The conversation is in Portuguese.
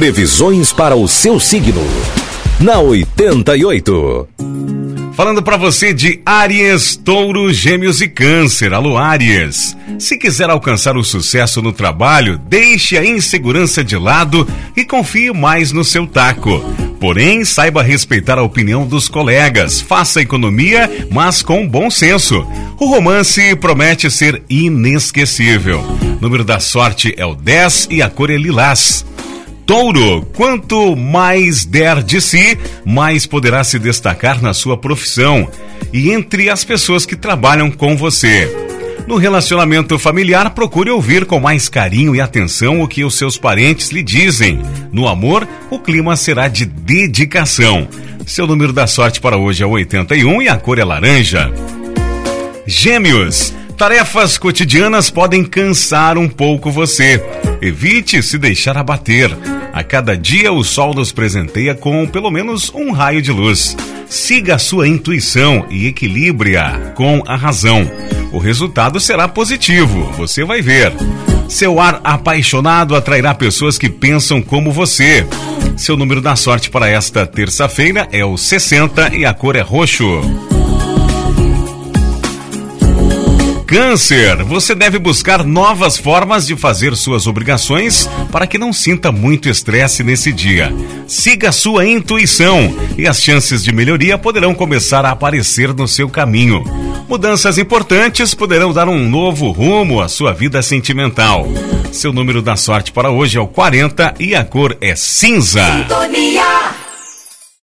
Previsões para o seu signo. Na 88. Falando para você de Áries, Touro, Gêmeos e Câncer. Alô, Áries. Se quiser alcançar o sucesso no trabalho, deixe a insegurança de lado e confie mais no seu taco. Porém, saiba respeitar a opinião dos colegas. Faça economia, mas com bom senso. O romance promete ser inesquecível. O número da sorte é o 10 e a cor é lilás. Touro, quanto mais der de si, mais poderá se destacar na sua profissão e entre as pessoas que trabalham com você. No relacionamento familiar, procure ouvir com mais carinho e atenção o que os seus parentes lhe dizem. No amor, o clima será de dedicação. Seu número da sorte para hoje é 81 e a cor é laranja. Gêmeos, tarefas cotidianas podem cansar um pouco você. Evite se deixar abater. A cada dia o sol nos presenteia com pelo menos um raio de luz. Siga a sua intuição e equilibre-a com a razão. O resultado será positivo, você vai ver. Seu ar apaixonado atrairá pessoas que pensam como você. Seu número da sorte para esta terça-feira é o 60 e a cor é roxo. Câncer, você deve buscar novas formas de fazer suas obrigações para que não sinta muito estresse nesse dia. Siga sua intuição e as chances de melhoria poderão começar a aparecer no seu caminho. Mudanças importantes poderão dar um novo rumo à sua vida sentimental. Seu número da sorte para hoje é o 40 e a cor é cinza. Sintonia